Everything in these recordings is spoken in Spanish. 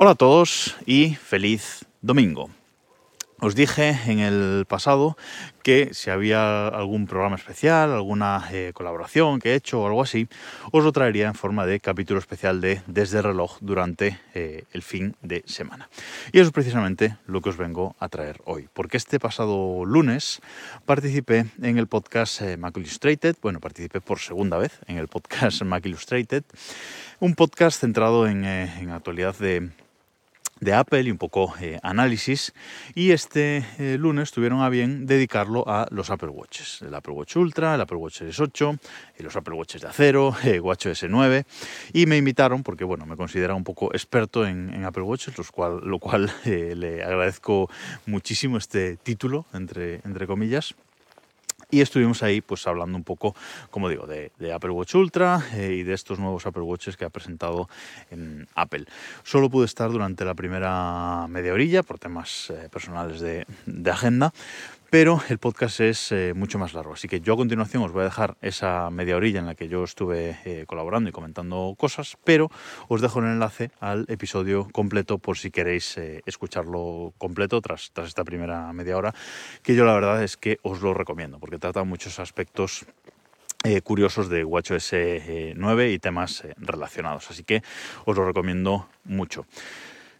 Hola a todos y feliz domingo. Os dije en el pasado que si había algún programa especial, alguna eh, colaboración que he hecho o algo así, os lo traería en forma de capítulo especial de Desde reloj durante eh, el fin de semana. Y eso es precisamente lo que os vengo a traer hoy, porque este pasado lunes participé en el podcast eh, Mac Illustrated, bueno, participé por segunda vez en el podcast Mac Illustrated, un podcast centrado en, en actualidad de de Apple y un poco eh, análisis. Y este eh, lunes tuvieron a bien dedicarlo a los Apple Watches. El Apple Watch Ultra, el Apple Watch Series 8, y los Apple Watches de acero, el WatchOS 9. Y me invitaron, porque bueno, me considera un poco experto en, Apple Watches, los cual, lo cual eh, le agradezco muchísimo este título, entre, entre comillas. Y estuvimos ahí pues hablando un poco, como digo, de, Apple Watch Ultra eh, y de estos nuevos Apple Watches que ha presentado en Apple. Solo pude estar durante la primera media orilla por temas eh, personales de, de agenda, pero el podcast es eh, mucho más largo. Así que yo a continuación os voy a dejar esa media orilla en la que yo estuve eh, colaborando y comentando cosas, pero os dejo el enlace al episodio completo por si queréis eh, escucharlo completo tras, esta primera media hora, que yo la verdad es que os lo recomiendo, porque trata muchos aspectos curiosos de WatchOS 9 y temas relacionados. Así que os lo recomiendo mucho.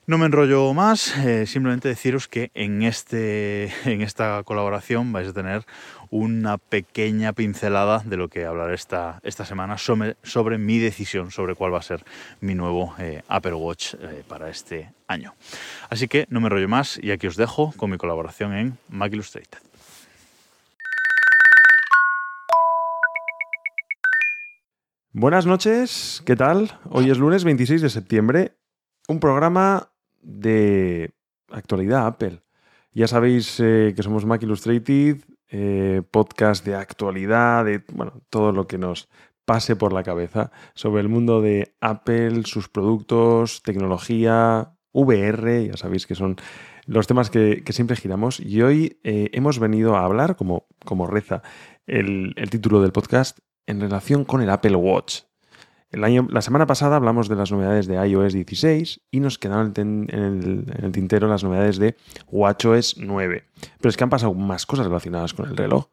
No me enrollo más, eh, simplemente deciros que en, este, en esta colaboración vais a tener una pequeña pincelada de lo que hablaré esta, esta semana sobre, sobre mi decisión sobre cuál va a ser mi nuevo eh, Apple Watch eh, para este año. Así que no me enrollo más y aquí os dejo con mi colaboración en Mac Illustrated. Buenas noches, ¿qué tal? Hoy es lunes 26 de septiembre, un programa de actualidad Apple. Ya sabéis eh, que somos Mac Illustrated, eh, podcast de actualidad, de bueno, todo lo que nos pase por la cabeza sobre el mundo de Apple, sus productos, tecnología, VR, ya sabéis que son los temas que, siempre giramos. Y hoy eh, hemos venido a hablar, como, como reza el, el título del podcast, en relación con el Apple Watch la semana pasada hablamos de las novedades de iOS 16 y nos quedaron en el, tintero las novedades de WatchOS 9. Pero es que han pasado más cosas relacionadas con el reloj.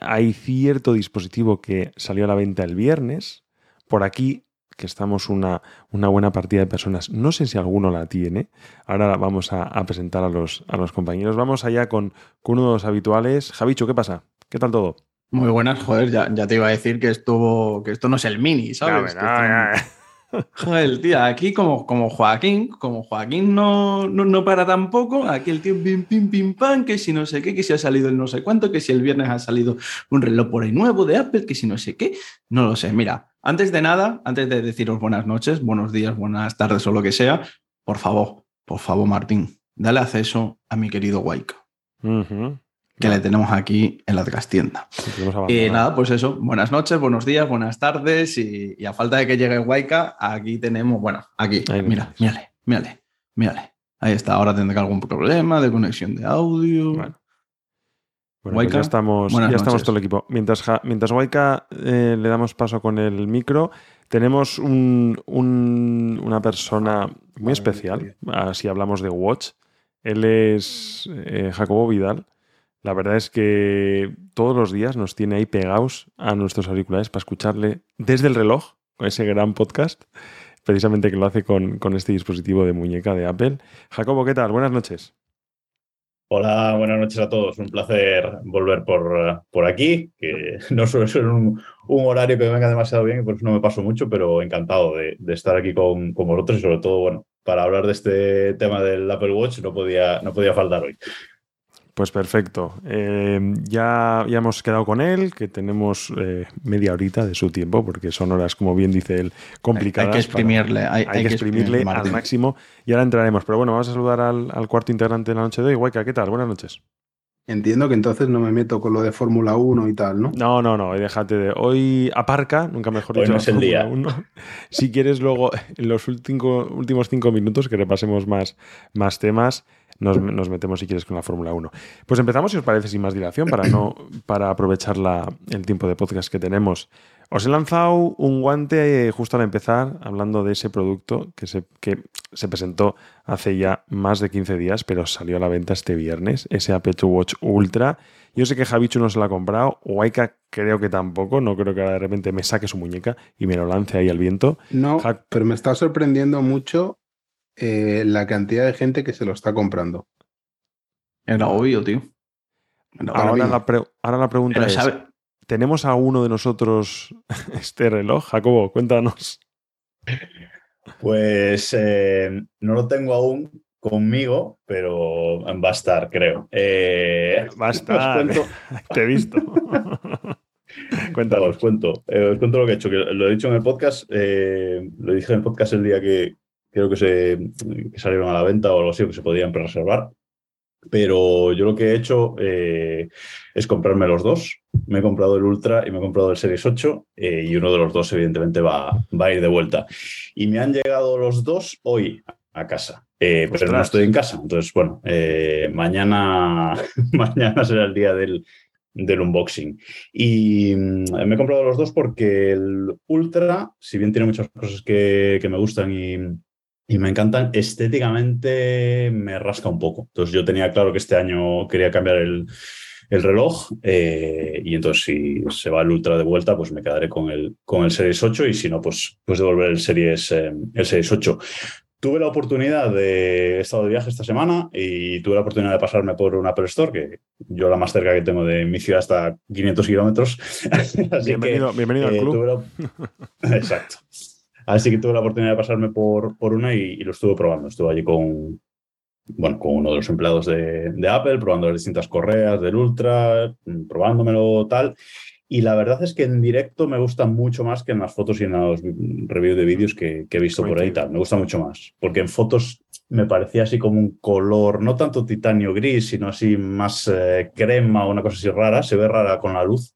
Hay cierto dispositivo que salió a la venta el viernes. Por aquí, que estamos una, buena partida de personas. No sé si alguno la tiene. Ahora vamos a, presentar a los, a los compañeros. Vamos allá con, con uno de los habituales. Javicho, ¿qué pasa? ¿Qué tal todo? Muy buenas, joder, ya, ya, te iba a decir que estuvo, que esto no es el mini, ¿sabes? Joder, tío, aquí como, como Joaquín, como Joaquín no, no, para tampoco, aquí el tío pim, pim, pim, pam, que si no sé qué, que si ha salido el no sé cuánto, que si el viernes ha salido un reloj por ahí nuevo de Apple, que si no sé qué, no lo sé. Mira, antes de nada, antes de deciros buenas noches, buenos días, buenas tardes o lo que sea, por favor, por favor, Martín, dale acceso a mi querido Waika que le tenemos aquí en la trastienda. Y nada, pues eso, buenas noches, buenos días, buenas tardes y, a falta de que llegue Waika, aquí tenemos, bueno, aquí, mira, mírale, mírale, mírale. Ahí está, ahora tendrá algún problema de conexión de audio. Bueno. Pues ya estamos, ya estamos todo el equipo. Mientras, mientras Waika eh, le damos paso con el micro, tenemos una persona muy especial, si hablamos de Watch. Él es eh, Jacobo Vidal. La verdad es que todos los días nos tiene ahí pegados a nuestros auriculares para escucharle desde el reloj, con ese gran podcast, precisamente que lo hace con, este dispositivo de muñeca de Apple. Jacobo, ¿qué tal? Buenas noches. Hola, buenas noches a todos. Un placer volver por, por aquí, que no suele ser un, horario que venga demasiado bien y por eso no me paso mucho, pero encantado de, estar aquí con, con, vosotros y sobre todo, bueno, para hablar de este tema del Apple Watch no podía, no podía faltar hoy. Pues perfecto. Eh, ya, ya hemos quedado con él, que tenemos eh, media horita de su tiempo, porque son horas, como bien dice él, complicadas. Hay, que exprimirle, hay, que, exprimirle al máximo. Y ahora entraremos. Pero bueno, vamos a saludar al, cuarto integrante de la noche de hoy. Guayca, ¿qué tal? Buenas noches. Entiendo que entonces no me meto con lo de Fórmula 1 y tal, ¿no? No, no, no, déjate de. Hoy aparca, nunca mejor dicho. Hoy no es el día. Si quieres, luego, en los últimos cinco minutos, que repasemos más, más temas, nos, metemos, si quieres, con la Fórmula 1. Pues empezamos, si os parece, sin más dilación, para, no, para aprovechar la, el tiempo de podcast que tenemos. Os he lanzado un guante eh, justo al empezar, hablando de ese producto que se, que se presentó hace ya más de 15 días, pero salió a la venta este viernes, ese Apple Watch Ultra. Yo sé que Javichu no se lo ha comprado, Waika creo que tampoco, no creo que de repente me saque su muñeca y me lo lance ahí al viento. No, pero me está sorprendiendo mucho eh, la cantidad de gente que se lo está comprando. Era obvio, tío. ahora, la ahora, la pregunta es, ¿tenemos a uno de nosotros este reloj? Jacobo, cuéntanos. Pues eh, no lo tengo aún conmigo, pero va a estar, creo. Eh, va a estar. Te he visto. Cuéntanos. Os cuento, eh, os cuento lo que he hecho. Que lo he dicho en el podcast. lo dije en el podcast el día que creo que se que salieron a la venta o algo así, que se podían reservar. Pero yo lo que he hecho eh, es comprarme los dos. Me he comprado el Ultra y me he comprado el Series 8 eh, y uno de los dos evidentemente va, va, a ir de vuelta. Y me han llegado los dos hoy a casa, eh, pero no estoy en casa. Entonces, bueno, mañana, mañana será el día del, del unboxing. Y mm, me he comprado los dos porque el Ultra, si bien tiene muchas cosas que, que me gustan y y me encantan. Estéticamente me rasca un poco. Entonces yo tenía claro que este año quería cambiar el, reloj eh, y entonces si se va el Ultra de vuelta, pues me quedaré con el, con el Series 8 y si no, pues, pues devolver el Series, eh, el Series 8. Tuve la oportunidad de... He estado de viaje esta semana y tuve la oportunidad de pasarme por un Apple Store, que yo la más cerca que tengo de mi ciudad hasta 500 kilómetros. bienvenido, bienvenido al eh, club. Exacto. Así que tuve la oportunidad de pasarme por, por una y, lo estuve probando. Estuve allí con, bueno, con uno de los empleados de, Apple, probando las distintas correas del Ultra, probándomelo tal. Y la verdad es que en directo me gusta mucho más que en las fotos y en los reviews de vídeos que, he visto por ahí tal. Me gusta mucho más. Porque en fotos me parecía así como un color, no tanto titanio gris, sino así más eh, crema o una cosa así rara. Se ve rara con la luz.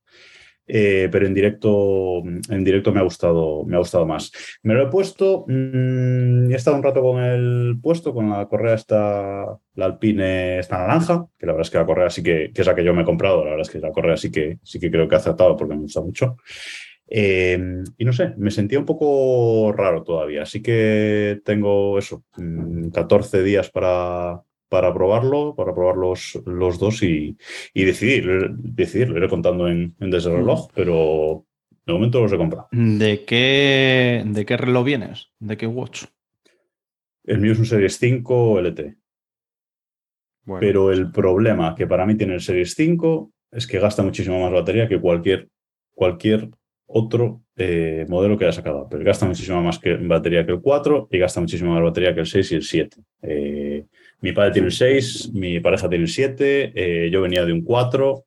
Eh, pero en directo, en directo me ha gustado, me ha gustado más. Me lo he puesto, mm, he estado un rato con el puesto, con la correa esta, la Alpine esta naranja, que la verdad es que la correa sí que, que es la que yo me he comprado, la verdad es que la correa sí que, sí que creo que ha acertado porque me gusta mucho. Eh, y no sé, me sentía un poco raro todavía, así que tengo eso, 14 mm, días para, para probarlo, para probar los, los dos y, decidir, decidir. Lo iré contando en, desde el reloj, pero de momento los he comprado. ¿De qué, ¿De qué reloj vienes? ¿De qué watch? El mío es un Series 5 LT. Pero el problema que para mí tiene el Series 5 es que gasta muchísimo más batería que cualquier, cualquier otro eh, modelo que haya sacado. Pero gasta muchísimo más que batería que el 4 y gasta muchísimo más batería que el 6 y el 7. Eh, mi padre tiene el 6, mi pareja tiene el 7, eh, yo venía de un 4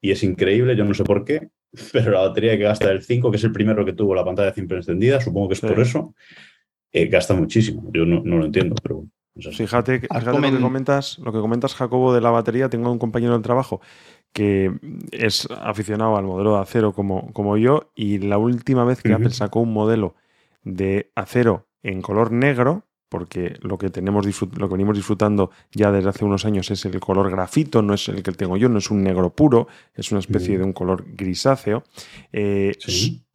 y es increíble, yo no sé por qué, pero la batería que gasta el 5, que es el primero que tuvo la pantalla siempre encendida, supongo que es por eso, eh, gasta muchísimo. Yo no, lo entiendo, pero... Fíjate, fíjate lo, que comentas, lo que comentas, Jacobo, de la batería. Tengo un compañero del trabajo que es aficionado al modelo de acero como, como yo y la última vez que Apple sacó un modelo de acero en color negro, porque lo que, tenemos lo que venimos disfrutando ya desde hace unos años es el color grafito, no es el que tengo yo, no es un negro puro, es una especie de un color grisáceo. Eh,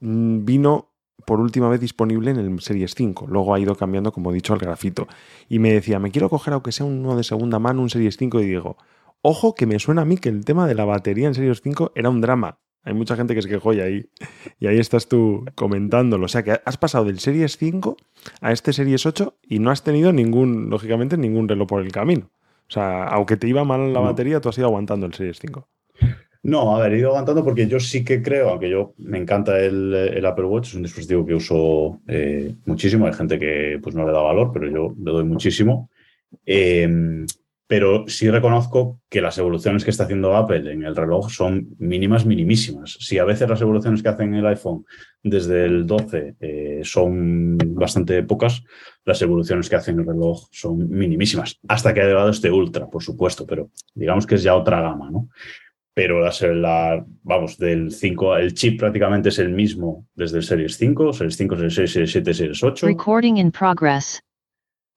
mm, vino por última vez disponible en el Series 5, luego ha ido cambiando, como he dicho, al grafito. Y me decía, me quiero coger aunque sea uno de segunda mano, un Series 5, y digo, ojo que me suena a mí que el tema de la batería en Series 5 era un drama. Hay mucha gente que se quejó y ahí, y ahí estás tú comentándolo. O sea que has pasado del Series 5 a este Series 8 y no has tenido ningún, lógicamente, ningún reloj por el camino. O sea, aunque te iba mal la batería, tú has ido aguantando el Series 5. No, a ver, he ido aguantando porque yo sí que creo, aunque yo me encanta el, Apple Watch, es un dispositivo que uso eh, muchísimo. Hay gente que pues, no le da valor, pero yo le doy muchísimo. Eh, pero sí reconozco que las evoluciones que está haciendo Apple en el reloj son mínimas, minimísimas. Si a veces las evoluciones que hacen en el iPhone desde el 12 eh, son bastante pocas, las evoluciones que hacen el reloj son minimísimas, hasta que ha llegado este Ultra, por supuesto, pero digamos que es ya otra gama, ¿no? Pero la, vamos, del 5, el chip prácticamente es el mismo desde el Series 5, Series 5, Series 6, Series 7, Series 8. Recording in progress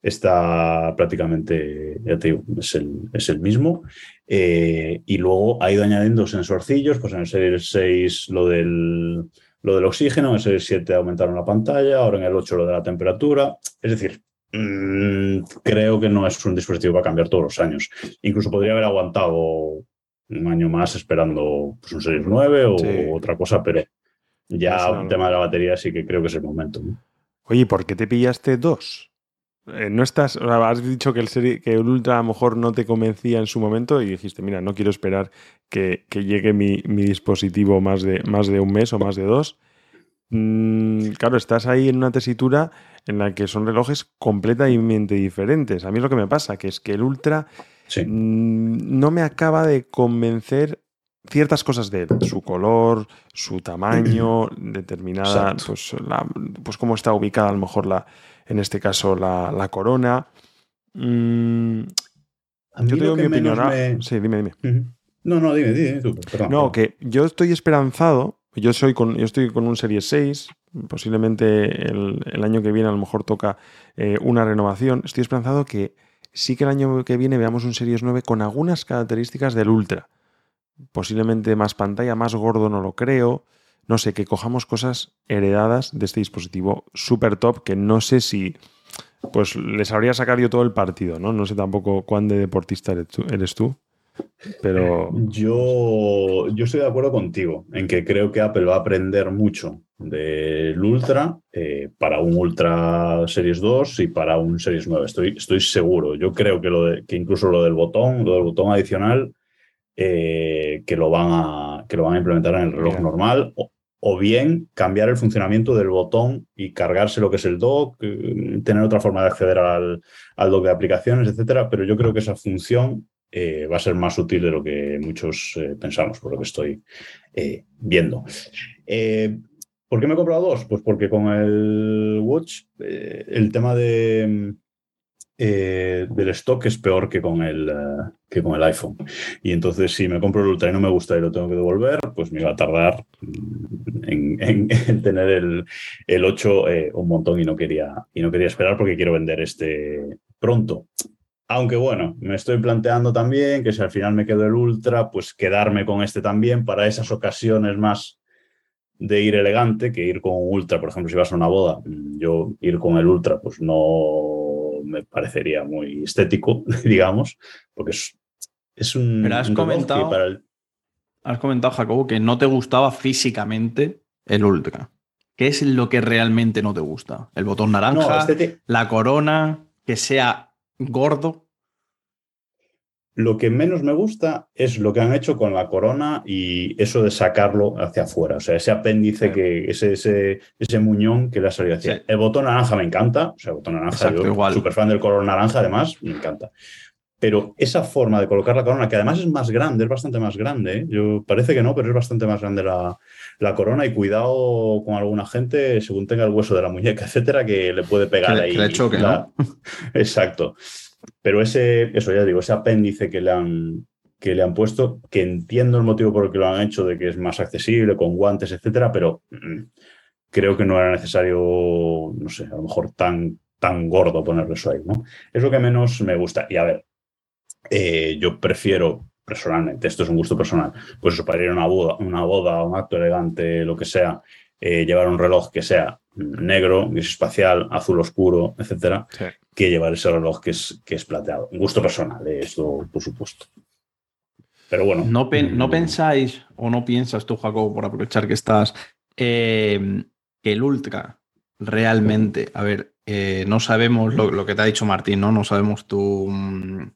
está prácticamente, ya te digo, es el, es el mismo. Eh, y luego ha ido añadiendo sensorcillos, pues en el Series 6 lo del, lo del oxígeno, en el Series 7 aumentaron la pantalla, ahora en el 8 lo de la temperatura. Es decir, mm, creo que no es un dispositivo para cambiar todos los años. Incluso podría haber aguantado un año más esperando pues, un Series 9 o otra cosa, pero ya un tema de la batería sí que creo que es el momento. Oye, ¿por qué te pillaste dos? Eh, no estás, has dicho que el, serie, que el Ultra a lo mejor no te convencía en su momento y dijiste, mira, no quiero esperar que, llegue mi, dispositivo más de, más de un mes o más de dos. Mm, claro, estás ahí en una tesitura en la que son relojes completamente diferentes. A mí es lo que me pasa, que es que el Ultra mm, no me acaba de convencer ciertas cosas de él, su color, su tamaño, determinada, pues, pues cómo está ubicada a lo mejor la, en este caso la, corona. Mm, yo tengo mi opinión. Sí, dime, dime. No, no, dime, dime tú. no, que yo estoy esperanzado. Yo, soy con, yo estoy con un Series 6. Posiblemente el, año que viene a lo mejor toca eh, una renovación. Estoy esperanzado que sí que el año que viene veamos un Series 9 con algunas características del Ultra. Posiblemente más pantalla, más gordo, no lo creo no sé, que cojamos cosas heredadas de este dispositivo super top que no sé si pues les habría sacado yo todo el partido, ¿no? No sé tampoco cuán de deportista eres tú, pero... Yo, yo estoy de acuerdo contigo en que creo que Apple va a aprender mucho del Ultra eh, para un Ultra Series 2 y para un Series 9. Estoy, estoy seguro. Yo creo que, lo de, que incluso lo del botón, lo del botón adicional, eh, que, lo van a, que lo van a implementar en el reloj normal o bien cambiar el funcionamiento del botón y cargarse lo que es el dock, eh, tener otra forma de acceder al, al dock de aplicaciones, etcétera. Pero yo creo que esa función eh, va a ser más útil de lo que muchos pensamos, por lo que estoy viendo. ¿Por qué me he comprado dos? Pues porque con el Watch el tema de, eh, del stock es peor que con, el, eh, que con el iPhone. Y entonces, si me compro el Ultra y no me gusta y lo tengo que devolver, pues me va a tardar en, tener el, el 8 eh, un montón y no, quería, y no quería esperar porque quiero vender este pronto. Aunque bueno, me estoy planteando también que si al final me quedo el Ultra, pues quedarme con este también para esas ocasiones más de ir elegante que ir con un Ultra. Por ejemplo, si vas a una boda, yo ir con el Ultra, pues no me parecería muy estético, digamos, porque es, es un... Pero has comentado, para el... has comentado, Jacobo, que no te gustaba físicamente el Ultra. ¿Qué es lo que realmente no te gusta? ¿El botón naranja? ¿La corona? ¿Que sea gordo? Lo que menos me gusta es lo que han hecho con la corona y eso de sacarlo hacia afuera. O sea, ese apéndice, que ese, ese, ese muñón que le ha salido hacia. El botón naranja me encanta. O sea, el botón naranja, yo súper fan del color naranja, además, me encanta. Pero esa forma de colocar la corona, que además es más grande, es bastante más grande, ¿eh? yo, parece que no, pero es bastante más grande la, la, corona y cuidado con alguna gente, según tenga el hueso de la muñeca, etcétera, que le puede pegar ahí. Que choque, ¿no? Exacto. Pero ese, eso ya digo, ese apéndice que le han, que le han puesto, que entiendo el motivo por el que lo han hecho, de que es más accesible, con guantes, etcétera, pero mm, creo que no era necesario, no sé, a lo mejor tan, tan gordo ponerle eso ahí, ¿no? Es lo que menos me gusta. Y a ver, eh, yo prefiero personalmente, esto es un gusto personal, pues para ir a una boda, una boda, un acto elegante, lo que sea, eh, llevar un reloj que sea negro, gris espacial, azul oscuro, etcétera, que llevar ese reloj que es, que es plateado. Un gusto personal, eh, esto por supuesto. Pero bueno. ¿No, ¿No, mm. pensáis o no piensas tú, Jacobo, por aprovechar que estás, em, que el Ultra realmente, a ver, eh, no sabemos lo, que te ha dicho Martín, ¿no? No sabemos tú mm,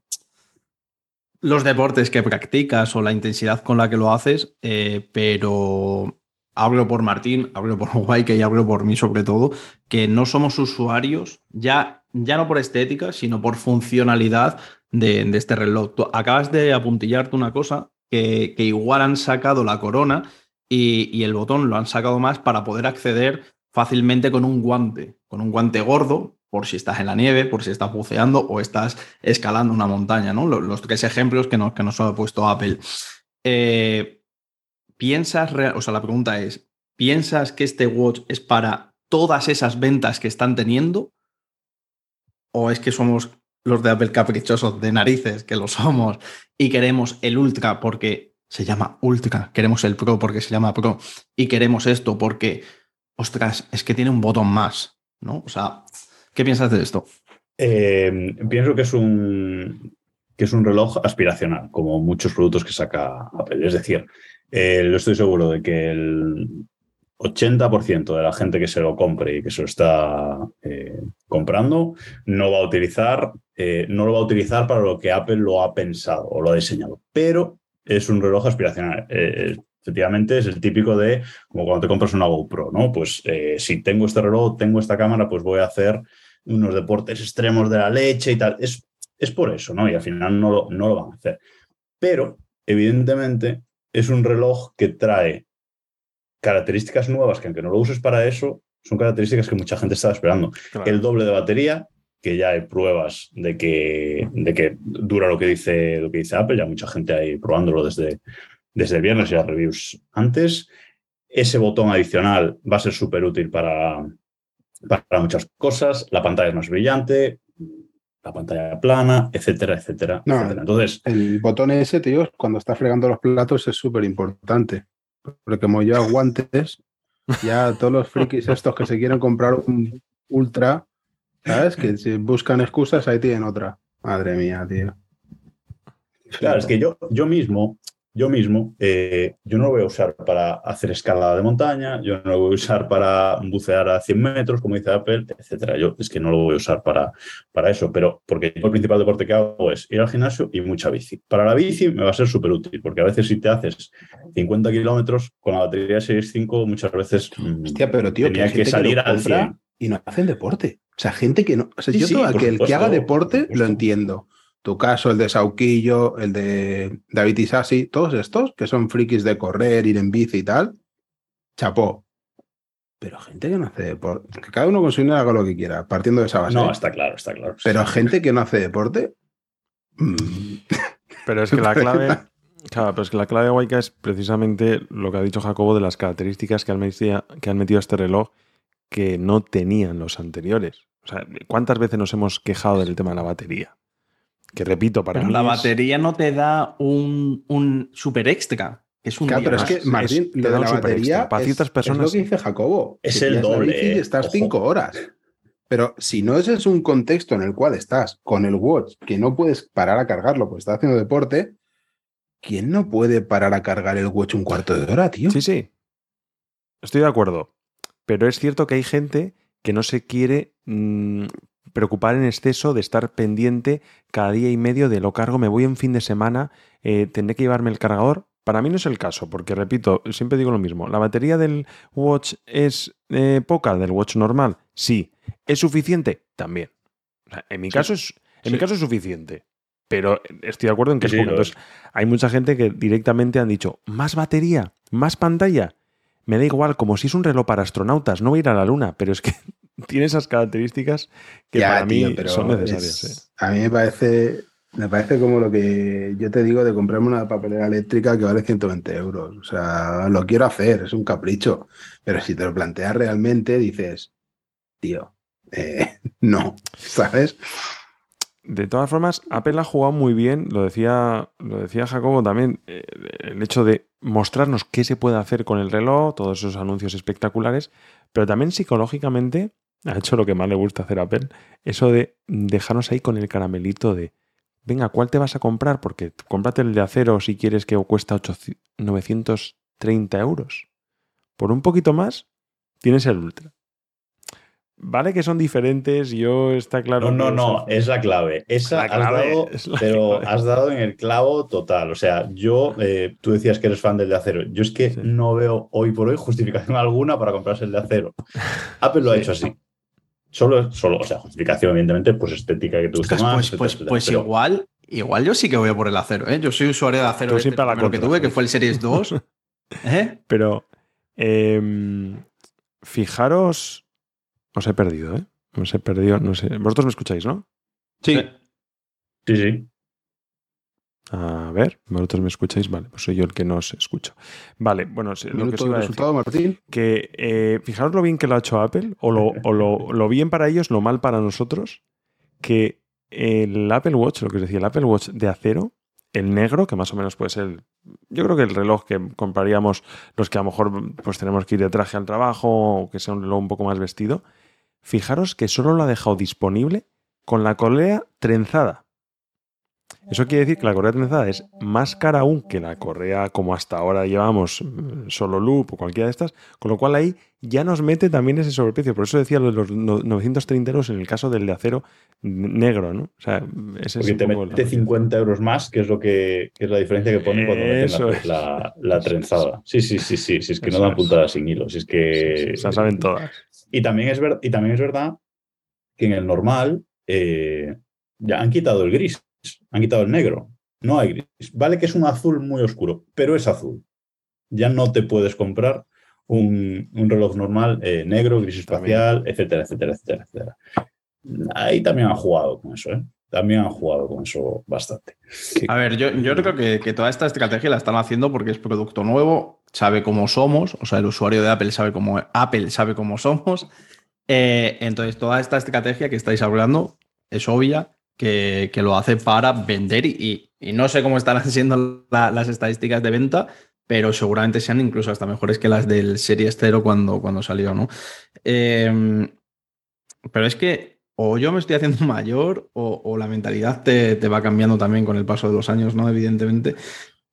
los deportes que practicas o la intensidad con la que lo haces, eh, pero hablo por Martín, hablo por Guayque y hablo por mí sobre todo, que no somos usuarios, ya, ya no por estética, sino por funcionalidad de, este reloj. acabas de apuntillarte una cosa que, igual han sacado la corona y, el botón lo han sacado más para poder acceder fácilmente con un guante, con un guante gordo, por si estás en la nieve, por si estás buceando o estás escalando una montaña, ¿no? Los, tres ejemplos que nos, que nos ha puesto Apple. Eh, ¿piensas, o sea, la pregunta es, ¿piensas que este watch es para todas esas ventas que están teniendo? ¿O es que somos los de Apple caprichosos de narices, que lo somos, y queremos el Ultra porque se llama Ultra, queremos el Pro porque se llama Pro y queremos esto porque, ostras, es que tiene un botón más, ¿no? O sea, ¿qué piensas de esto? Eh, pienso que es un que es un reloj aspiracional, como muchos productos que saca Apple. Es decir, eh, lo estoy seguro de que el 80% de la gente que se lo compre y que se lo está eh, comprando no va a utilizar, no lo va a utilizar para lo que Apple lo ha pensado o lo ha diseñado. Pero es un reloj aspiracional. efectivamente, es el típico de como cuando te compras una GoPro, ¿no? Pues si tengo este reloj, tengo esta cámara, pues voy a hacer unos deportes extremos de la leche y tal. Es, es por eso, ¿no? Y al final no lo, no lo van a hacer. Pero, evidentemente, es un reloj que trae características nuevas que aunque no lo uses para eso, son características que mucha gente estaba esperando. El doble de batería, que ya hay pruebas de que, de que dura lo que, dice, lo que dice Apple, ya mucha gente ahí probándolo desde, desde el viernes y las reviews antes. Ese botón adicional va a ser súper útil para, para muchas cosas, la pantalla es más brillante, la pantalla plana, etcétera, etcétera, Entonces, el botón ese, tío, cuando está fregando los platos es súper importante. Porque como yo guantes, ya todos los frikis estos que se quieren comprar un ultra, ¿sabes? Que si buscan excusas, ahí tienen otra. Madre mía, tío. Claro, es que yo, yo mismo, yo mismo, eh, yo no lo voy a usar para hacer escalada de montaña, yo no lo voy a usar para bucear a 100 metros, como dice Apple, etcétera. Yo es que no lo voy a usar para, para eso, pero porque yo el principal deporte que hago es ir al gimnasio y mucha bici. Para la bici me va a ser súper útil, porque a veces si te haces 50 kilómetros con la batería 6.5, muchas veces mm, Hostia, pero tío, tenía que, salir al 100. Y no hacen deporte. O sea, gente que no. O sea, yo todo aquel que haga deporte lo entiendo tu caso, el de Sauquillo, el de David Isasi, todos estos que son frikis de correr, ir en bici y tal, chapó. Pero gente que no hace deporte, que cada uno con su dinero haga lo que quiera, partiendo de esa base. No, está claro, está claro. Pero gente que no hace deporte. Mm. Pero es que la clave. Claro, pero es que la clave de Waika es precisamente lo que ha dicho Jacobo de las características que han, metido, que han metido a este reloj que no tenían los anteriores. O sea, ¿cuántas veces nos hemos quejado del tema de la batería? Que repito, para pero mí. La batería no te da un, un super extra. Es un claro, pero es que, Martín, lo de la batería para ciertas personas, es lo que dice Jacobo. Es el doble. Y estás cinco horas. Pero si no ese es un contexto en el cual estás con el watch, que no puedes parar a cargarlo porque estás haciendo deporte, ¿quién no puede parar a cargar el watch un cuarto de hora, tío? Sí, sí. Estoy de acuerdo. Pero es cierto que hay gente que no se quiere mm, preocupar en exceso de estar pendiente cada día y medio de lo cargo, me voy en fin de semana, eh, tendré que llevarme el cargador. Para mí no es el caso, porque repito, siempre digo lo mismo. ¿La batería del Watch es eh, poca, del Watch normal? Sí. ¿Es suficiente? También. en mi caso es. En mi caso es suficiente. Pero estoy de acuerdo en que es poco. Entonces, hay mucha gente que directamente han dicho, ¿más batería? ¿Más pantalla? Me da igual, como si es un reloj para astronautas, no voy a ir a la luna, pero es que tiene esas características que para mí son necesarias. ¿eh? A mí me parece, me parece como lo que yo te digo de comprarme una papelera eléctrica que vale 120 euros. O sea, lo quiero hacer, es un capricho. Pero si te lo planteas realmente, dices, tío, eh, no, ¿sabes? De todas formas, Apple ha jugado muy bien, lo decía, lo decía Jacobo también, eh, el hecho de mostrarnos qué se puede hacer con el reloj, todos esos anuncios espectaculares, pero también psicológicamente ha hecho lo que más le gusta hacer a Apple, eso de dejarnos ahí con el caramelito de, venga, ¿cuál te vas a comprar? Porque cómprate el de acero si quieres que cuesta 930 euros. Por un poquito más, tienes el Ultra. Vale que son diferentes, yo está claro. No, no, no, es la clave. Esa has dado, pero has dado en el clavo total. O sea, yo, eh, tú decías que eres fan del de acero. Yo es que no veo hoy por hoy justificación alguna para comprarse el de acero. Apple lo ha hecho así. Solo, solo, o sea, justificación, evidentemente, pues estética que te gusta más. Pues, pues, pues igual, igual yo sí que voy a por el acero, ¿eh? Yo soy usuario de acero. Este siempre que tuve, que fue el Series 2. ¿eh? Pero em, fijaros, os he perdido, ¿eh? Os he perdido, no sé. Vosotros me escucháis, ¿no? Sí. Sí, sí. A ver, vosotros me escucháis, vale, pues soy yo el que no os escucho. Vale, bueno, lo que resultado, Martín. Que eh, fijaros lo bien que lo ha hecho Apple, o, lo, lo, bien para ellos, lo mal para nosotros, que el Apple Watch, lo que os decía, el Apple Watch de acero, el negro, que más o menos puede ser, yo creo que el reloj que compraríamos los que a lo mejor pues tenemos que ir de traje al trabajo o que sea un reloj un poco más vestido, fijaros que solo lo ha dejado disponible con la correa trenzada. Eso quiere decir que la correa trenzada es más cara aún que la correa como hasta ahora llevamos mm, solo loop o cualquiera de estas, con lo cual ahí ya nos mete también ese sobreprecio. Por eso decía lo de los 930 euros en el caso del de acero negro, ¿no? O sea, ese Porque te mete 50 euros más, que es lo que, es la diferencia que pone cuando metes la, la, trenzada. Sí, sí, sí, sí, si es que no dan puntadas sin hilo, si es que... Se saben todas. Y también es, ver, y también es verdad que en el normal eh, ya han quitado el gris han quitado el negro. No hay gris. Vale que es un azul muy oscuro, pero es azul. Ya no te puedes comprar un, reloj normal eh, negro, gris espacial, etcétera, etcétera, etcétera, etcétera. Ahí también han jugado con eso, ¿eh? También han jugado con eso bastante. A ver, yo, yo creo que, que, toda esta estrategia la están haciendo porque es producto nuevo, sabe cómo somos, o sea, el usuario de Apple sabe cómo Apple sabe cómo somos. Eh, entonces, toda esta estrategia que estáis hablando es obvia que, lo hace para vender y, no sé cómo están haciendo las estadísticas de venta, pero seguramente sean incluso hasta mejores que las del Series 0 cuando, cuando salió, ¿no? Em, pero es que o yo me estoy haciendo mayor o, la mentalidad te, va cambiando también con el paso de los años, ¿no? Evidentemente.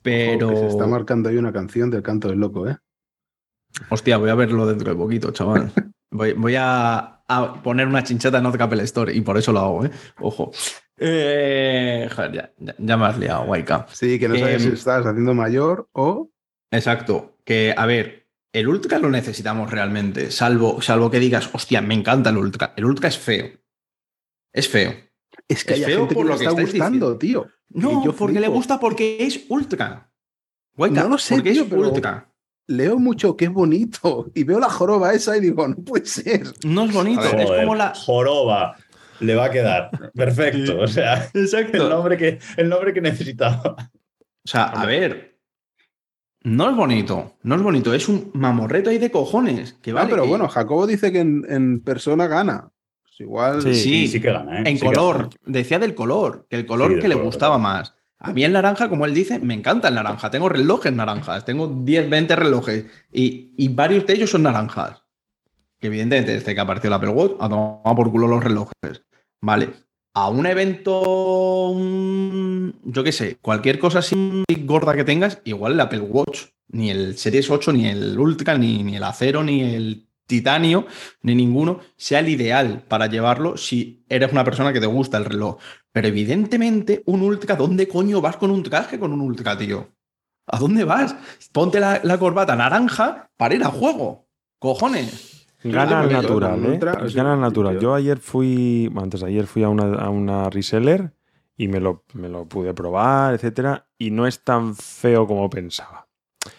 Pero. se está marcando ahí una canción del canto del loco, ¿eh? Hostia, voy a verlo dentro de poquito, chaval. Voy, a, poner una chincheta en Apple Store y por eso lo hago, ¿eh? Ojo. Eh, joder, ya, me has liado, Waika. Sí, que no sabes si em, estás haciendo mayor o. Exacto. Que, a ver, el Ultra lo necesitamos realmente, salvo, salvo que digas, hostia, me encanta el Ultra. El Ultra es feo. Es feo. Es que hay feo gente por lo que, está gustando, tío. No, porque le gusta porque es Ultra. Waika, no lo sé, porque es Ultra leo mucho que es bonito y veo la joroba esa y digo, no puede ser. No es bonito, es como la joroba. Le va a quedar perfecto. O sea, Exacto. El, nombre que, el nombre que necesitaba. O sea, a ver, no es bonito, no es bonito, es un mamorreto ahí de cojones. Que ah, pero bueno, Jacobo dice que en, persona gana. Pues igual. Sí, sí, que gana. ¿eh? En color, decía del color, que el color que le gustaba más. A mí el naranja, como él dice, me encanta el naranja. Tengo relojes naranjas, tengo 10, 20 relojes y, varios de ellos son naranjas. Que evidentemente desde que apareció el Apple Watch ha tomado por culo los relojes. Vale. A un evento, yo qué sé, cualquier cosa así gorda que tengas, igual el Apple Watch, ni el Series 8, ni el Ultra, ni, ni el acero, ni el titanio, ni ninguno, sea el ideal para llevarlo si eres una persona que te gusta el reloj. Pero evidentemente, un ultra, ¿dónde coño vas con un traje con un ultra, tío? ¿A dónde vas? Ponte la, corbata naranja para ir a juego. Cojones. Gana al natural, ¿eh? Gana al natural. Yo ayer fui, antes de ayer fui a una, reseller y me lo, me lo pude probar, etcétera, y no es tan feo como pensaba.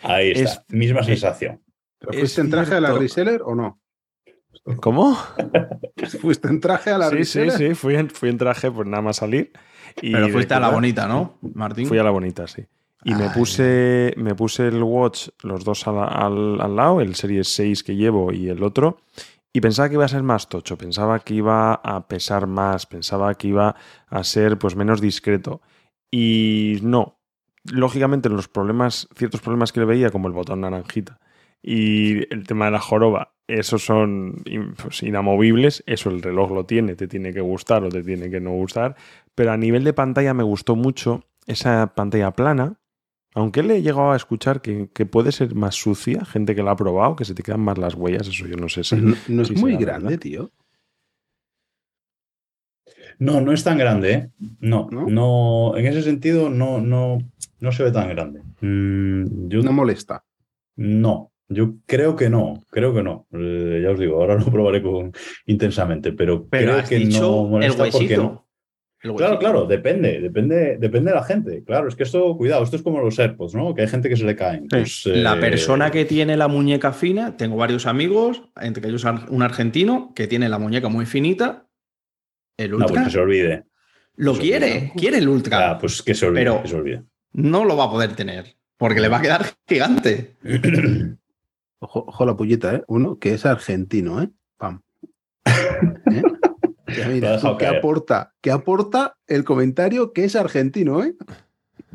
Ahí está, misma sensación. ¿Fuiste en traje a la reseller o no? ¿Cómo? ¿Fuiste en traje a la Sí, sí, sí, fui en, fui en traje, pues nada más salir. Y Pero fuiste a la bonita, ¿no, Martín? Fui a la bonita, sí. Y me puse, me puse el watch, los dos al, al, lado, el Series 6 que llevo y el otro, y pensaba que iba a ser más tocho, pensaba que iba a pesar más, pensaba que iba a ser pues menos discreto. Y no. Lógicamente, los problemas, ciertos problemas que le veía, como el botón naranjita y el tema de la joroba, esos son pues, inamovibles, eso el reloj lo tiene, te tiene que gustar o te tiene que no gustar, pero a nivel de pantalla me gustó mucho esa pantalla plana, aunque le he llegado a escuchar que, puede ser más sucia, gente que la ha probado, que se te quedan más las huellas, eso yo no sé si... No, es muy grande, tío. No, no es tan grande, ¿eh? No, no, en ese sentido no, no, no se ve tan grande. Mm, no molesta. No, yo creo que no, creo que no. Eh, ya os digo, ahora lo probaré con, intensamente, pero, creo que no molesta porque no. Claro, claro, depende, depende, depende de la gente. Claro, es que esto, cuidado, esto es como los AirPods, ¿no? Que hay gente que se le caen. Pues, la eh, persona que tiene la muñeca fina, tengo varios amigos, entre ellos un argentino, que tiene la muñeca muy finita. El ultra. No, pues que se olvide. Lo quiere, quiere el ultra. Ah, pues que se olvide, pero que se olvide. No lo va a poder tener, porque le va a quedar gigante. Ojo, la pullita, ¿eh? Uno que es argentino, ¿eh? Pam. ¿Eh? ¿qué, aporta, ¿Qué aporta el comentario que es argentino, eh?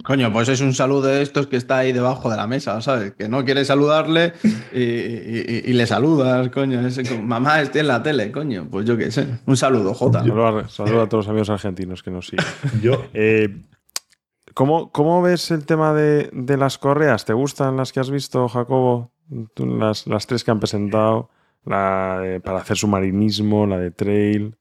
Coño, pues es un saludo de estos que está ahí debajo de la mesa, ¿sabes? Que no quiere saludarle y, le saludas, coño. mamá, estoy en la tele, coño. Pues yo qué sé. Un saludo, Jota. Saludo a, todos los amigos argentinos que nos siguen. yo. Eh, ¿cómo, ves el tema de, las correas? ¿Te gustan las que has visto, Jacobo? Las, las tres que han presentado. La para hacer submarinismo, la de trail.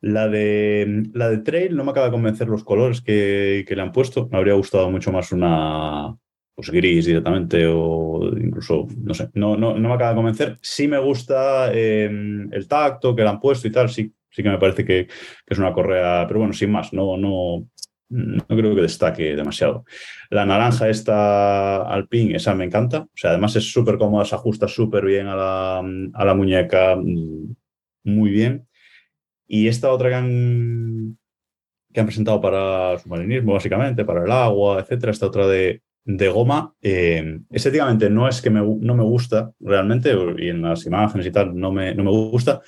La de, la de Trail no me acaba de convencer los colores que, le han puesto. Me habría gustado mucho más una pues, gris directamente o incluso, no sé, no, no, no me acaba de convencer. Sí me gusta em, el tacto que le han puesto y tal, sí, sí que me parece que, es una correa, pero bueno, sin más, no, no, no creo que destaque demasiado. La naranja esta Alpine, esa me encanta. O sea, además es súper cómoda, se ajusta súper bien a la, a la muñeca, mm, muy bien. Y esta otra que han, que han presentado para submarinismo, básicamente, para el agua, etcétera, esta otra de, de goma, eh, estéticamente no es que me, no me gusta realmente, y en las imágenes y tal no me, no me gusta,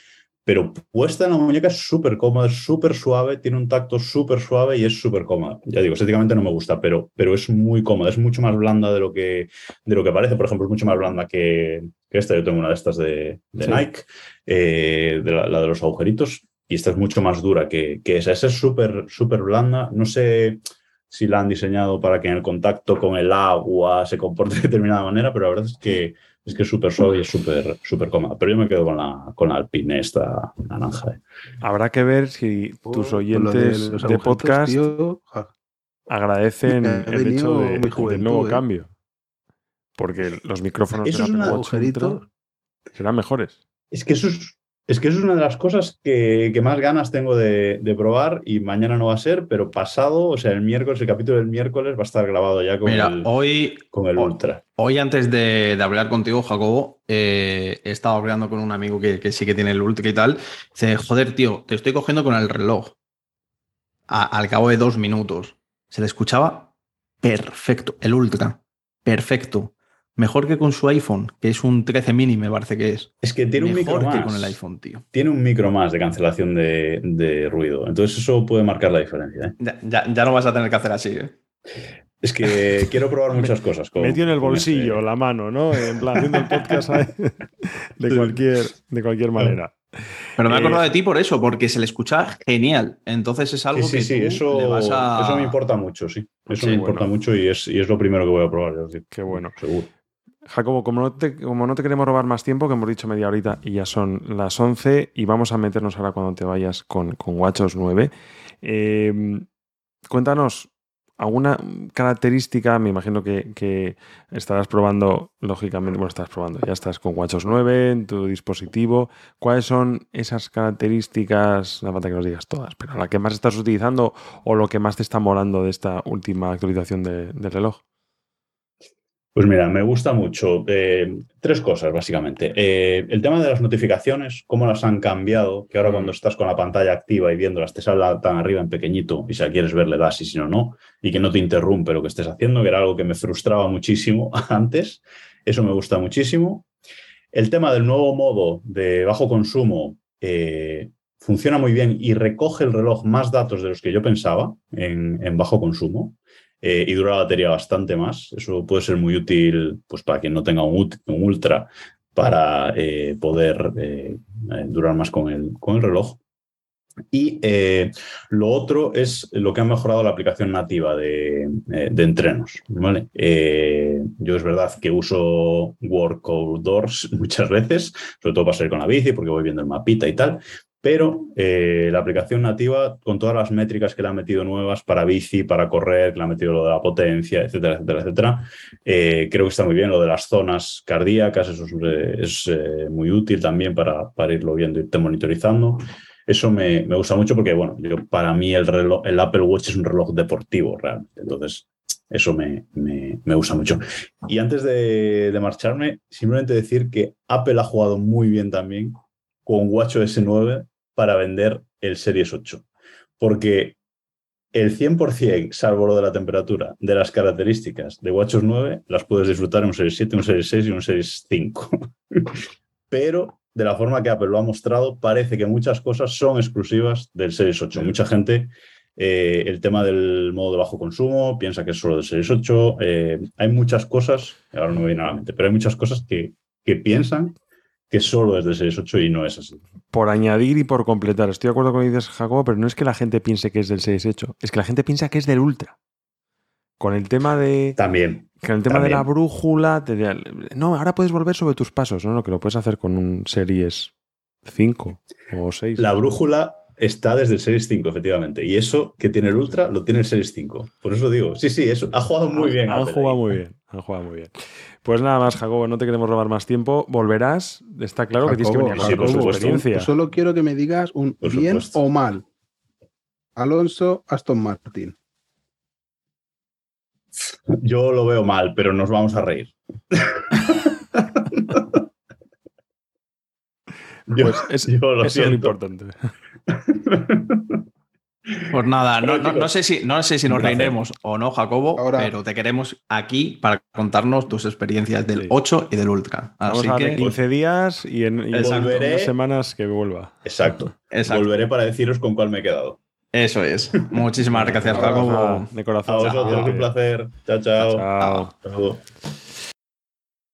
pero puesta en la muñeca es súper cómoda, es súper suave, tiene un tacto súper suave y es súper cómoda. Ya digo, estéticamente no me gusta, pero, pero es muy cómoda, es mucho más blanda de lo que, de lo que parece. Por ejemplo, es mucho más blanda que, esta. Yo tengo una de estas de, Nike, eh, de la, de los agujeritos, y esta es mucho más dura que, esa. Esa es súper, súper blanda. No sé si la han diseñado para que en el contacto con el agua se comporte de determinada manera, pero la verdad es que es que es súper suave y es súper súper cómoda. Pero yo me quedo con la, con la Alpine, esta naranja. Eh. Habrá que ver si tus oyentes de, podcast agradecen el hecho de, del nuevo eh. cambio. Porque los micrófonos de la serán mejores. Es que eso es, es que eso es una de las cosas que, más ganas tengo de, probar y mañana no va a ser, pero pasado, o sea, el miércoles, el capítulo del miércoles va a estar grabado ya con el, hoy, con el Ultra. Hoy antes de, hablar contigo, Jacobo, eh, he estado hablando con un amigo que, sí que tiene el Ultra y tal. Dice, joder, tío, te estoy cogiendo con el reloj. al cabo de dos minutos. Se le escuchaba perfecto, el Ultra, perfecto. Mejor que con su iPhone, que es un 13 mini, me parece que es. Es que tiene un micro más. que con el iPhone, tío. Tiene un micro más de cancelación de, ruido. Entonces eso puede marcar la diferencia. ¿eh? Ya, no vas a tener que hacer así, ¿eh? Es que quiero probar muchas cosas. Con, Metió en el bolsillo la mano, ¿no? En plan, haciendo el podcast de, cualquier, de cualquier manera. Pero me he acordado de ti por eso, porque se le escucha genial. Entonces es algo que sí, eso, eso me importa mucho, sí. Eso me importa mucho y es, y es, lo primero que voy a probar. Qué bueno. Seguro. Jacobo, como no, te, queremos robar más tiempo, que hemos dicho media horita y ya son las 11 y vamos a meternos ahora cuando te vayas con, con Watchos 9. Eh, cuéntanos alguna característica, me imagino que, estarás probando, lógicamente, bueno, estás probando, ya estás con WatchOS 9 en tu dispositivo. ¿Cuáles son esas características, no falta que nos digas todas, pero la que más estás utilizando o lo que más te está molando de esta última actualización del reloj? Pues mira, me gusta mucho. Eh, tres cosas, básicamente. Eh, el tema de las notificaciones, cómo las han cambiado, que ahora cuando mm. estás con la pantalla activa y viéndolas te sale tan arriba en pequeñito y si la quieres ver le das y si no, no, y que no te interrumpe lo que estés haciendo, que era algo que me frustraba muchísimo antes. Eso me gusta muchísimo. El tema del nuevo modo de bajo consumo eh, funciona muy bien y recoge el reloj más datos de los que yo pensaba en bajo consumo. Eh, y dura la batería bastante más. Eso puede ser muy útil pues, para quien no tenga un, ultra para eh, poder eh, durar más con el, con el reloj. Y lo otro es lo que ha mejorado la aplicación nativa de, de entrenos. ¿vale? yo es verdad que uso Work Outdoors muchas veces, sobre todo para salir con la bici, porque voy viendo el mapita y tal, pero eh, la aplicación nativa, con todas las métricas que le han metido nuevas para bici, para correr, que le han metido lo de la potencia, etcétera, etcétera, etcétera, eh, creo que está muy bien. Lo de las zonas cardíacas, eso es, eh, muy útil también para, irlo viendo, irte monitorizando. Eso me, gusta mucho porque, bueno, yo, para mí el, reloj, el Apple Watch es un reloj deportivo realmente. Entonces, eso me, gusta mucho. Y antes de marcharme, simplemente decir que Apple ha jugado muy bien también con WatchOS 9 para vender el Series 8. Porque el 100%, salvo lo de la temperatura, de las características de WatchOS 9, las puedes disfrutar en un Series 7, un Series 6 y un Series 5. Pero de la forma que Apple lo ha mostrado, parece que muchas cosas son exclusivas del Series 8. Mucha gente Eh, el tema del modo de bajo consumo, piensa que es solo del Series 8. Eh, hay muchas cosas, ahora no me viene a la mente, pero hay muchas cosas que, que piensan que solo es del Series 8 y no es así. Por añadir y por completar, estoy de acuerdo con lo que dices, Jacobo, pero no es que la gente piense que es del Series 8, es que la gente piensa que es del Ultra. Con el tema de. También. Con el tema de la brújula. no, ahora puedes volver sobre tus pasos, ¿no? Que lo puedes hacer con un Series 5 o 6. La brújula está desde el Series 5, efectivamente. Y eso que tiene el Ultra lo tiene el Series 5. Por eso digo, sí, sí, eso. Ha jugado muy bien. Ha jugado muy bien. Ha jugado muy bien. Pues nada más, Jacobo, no te queremos robar más tiempo. Volverás. Está claro que tienes que venir con tu experiencia. Solo quiero que me digas un bien o mal. Alonso Aston Martin. Yo lo veo mal, pero nos vamos a reír. pues es, lo eso es lo importante. Pues nada, no, sé si, no sé si nos reiremos o no, Jacobo, pero te queremos aquí para contarnos tus experiencias del 8 y del Ultra. Así Vamos a que 15 días y en, y unas semanas que vuelva. Exacto. Volveré para deciros con cuál me he quedado. Eso es. Muchísimas gracias, Jacobo. De corazón. A vosotros, un placer. chao. chao. chao.